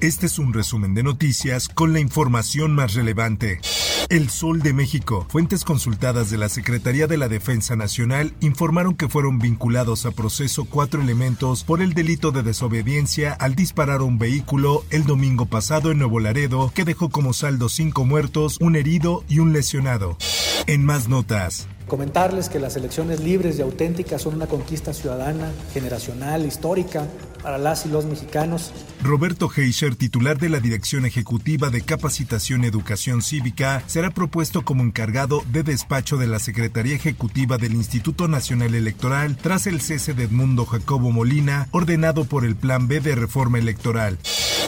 Este es un resumen de noticias con la información más relevante. El Sol de México. Fuentes consultadas de la Secretaría de la Defensa Nacional informaron que fueron vinculados a proceso cuatro elementos por el delito de desobediencia al disparar un vehículo el domingo pasado en Nuevo Laredo, que dejó como saldo cinco muertos, un herido y un lesionado. En más notas. Comentarles que las elecciones libres y auténticas son una conquista ciudadana, generacional, histórica para las y los mexicanos. Roberto Heischer, titular de la Dirección Ejecutiva de Capacitación y Educación Cívica, será propuesto como encargado de despacho de la Secretaría Ejecutiva del Instituto Nacional Electoral tras el cese de Edmundo Jacobo Molina, ordenado por el Plan B de Reforma Electoral.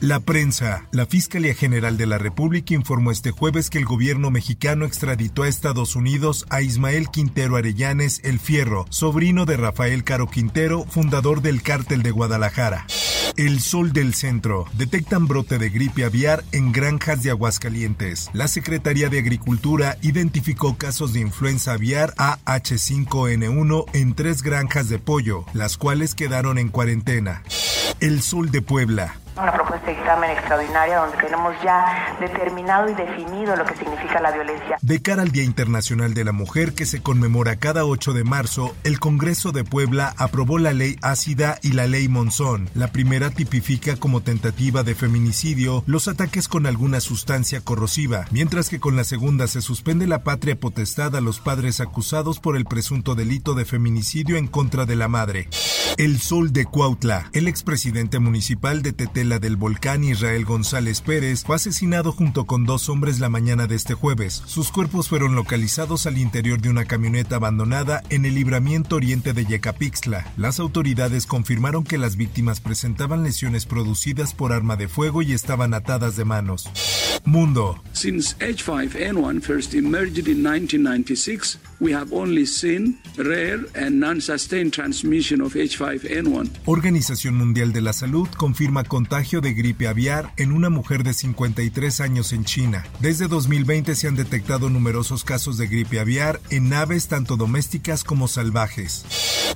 La prensa. La Fiscalía General de la República informó este jueves que el gobierno mexicano extraditó a Estados Unidos a Ismael Quintero Arellanes El Fierro, sobrino de Rafael Caro Quintero, fundador del Cártel de Guadalajara. El Sol del Centro. Detectan brote de gripe aviar en granjas de Aguascalientes. La Secretaría de Agricultura identificó casos de influenza aviar AH5N1 en tres granjas de pollo, las cuales quedaron en cuarentena. El Sol de Puebla una propuesta de examen extraordinaria donde tenemos ya determinado y definido lo que significa la violencia. De cara al Día Internacional de la Mujer que se conmemora cada 8 de marzo, el Congreso de Puebla aprobó la ley ácida y la ley Monzón. La primera tipifica como tentativa de feminicidio los ataques con alguna sustancia corrosiva, mientras que con la segunda se suspende la patria potestad a los padres acusados por el presunto delito de feminicidio en contra de la madre. El Sol de Cuautla, el expresidente municipal de Tetela del Volcán Israel González Pérez, fue asesinado junto con dos hombres la mañana de este jueves. Sus cuerpos fueron localizados al interior de una camioneta abandonada en el libramiento oriente de Yecapixtla. Las autoridades confirmaron que las víctimas presentaban lesiones producidas por arma de fuego y estaban atadas de manos. Mundo. Since H5N1 first emerged in 1996, we have only seen rare and non-sustained transmission of H5N1. Organización Mundial de la Salud confirma contagio de gripe aviar en una mujer de 53 años en China. Desde 2020 se han detectado numerosos casos de gripe aviar en aves tanto domésticas como salvajes.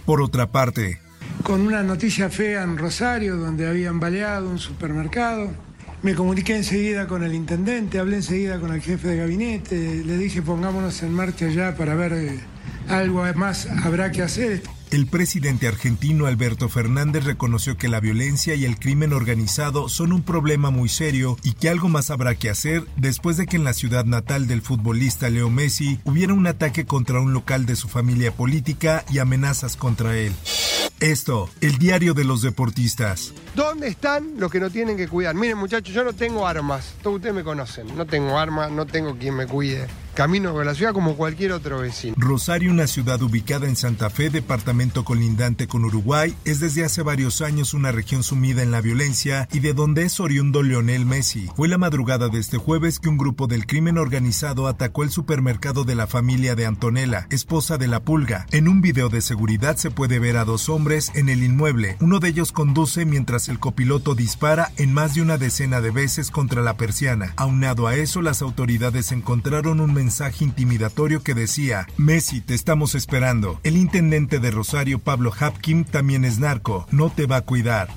Por otra parte, con una noticia fea en Rosario, donde habían baleado un supermercado. Me comuniqué enseguida con el intendente, hablé enseguida con el jefe de gabinete, le dije pongámonos en marcha ya para ver eh, algo más habrá que hacer. El presidente argentino Alberto Fernández reconoció que la violencia y el crimen organizado son un problema muy serio y que algo más habrá que hacer después de que en la ciudad natal del futbolista Leo Messi hubiera un ataque contra un local de su familia política y amenazas contra él. Esto, el diario de los deportistas. ¿Dónde están los que no tienen que cuidar? Miren muchachos, yo no tengo armas, todos ustedes me conocen, no tengo armas, no tengo quien me cuide. Camino con la ciudad como cualquier otro vecino. Rosario, una ciudad ubicada en Santa Fe, departamento colindante con Uruguay, es desde hace varios años una región sumida en la violencia y de donde es oriundo Lionel Messi. Fue la madrugada de este jueves que un grupo del crimen organizado atacó el supermercado de la familia de Antonella, esposa de la Pulga. En un video de seguridad se puede ver a dos hombres en el inmueble. Uno de ellos conduce mientras el copiloto dispara en más de una decena de veces contra la persiana. Aunado a eso, las autoridades encontraron un mensaje mensaje intimidatorio que decía, Messi, te estamos esperando. El intendente de Rosario, Pablo Hapkin, también es narco, no te va a cuidar.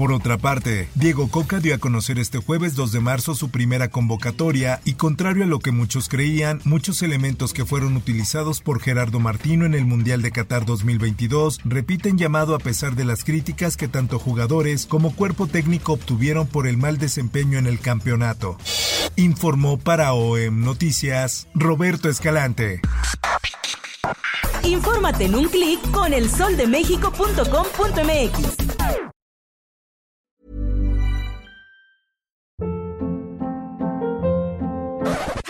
Por otra parte, Diego Coca dio a conocer este jueves 2 de marzo su primera convocatoria y contrario a lo que muchos creían, muchos elementos que fueron utilizados por Gerardo Martino en el Mundial de Qatar 2022 repiten llamado a pesar de las críticas que tanto jugadores como cuerpo técnico obtuvieron por el mal desempeño en el campeonato. Informó para OEM Noticias Roberto Escalante. Infórmate en un clic con elsoldemexico.com.mx.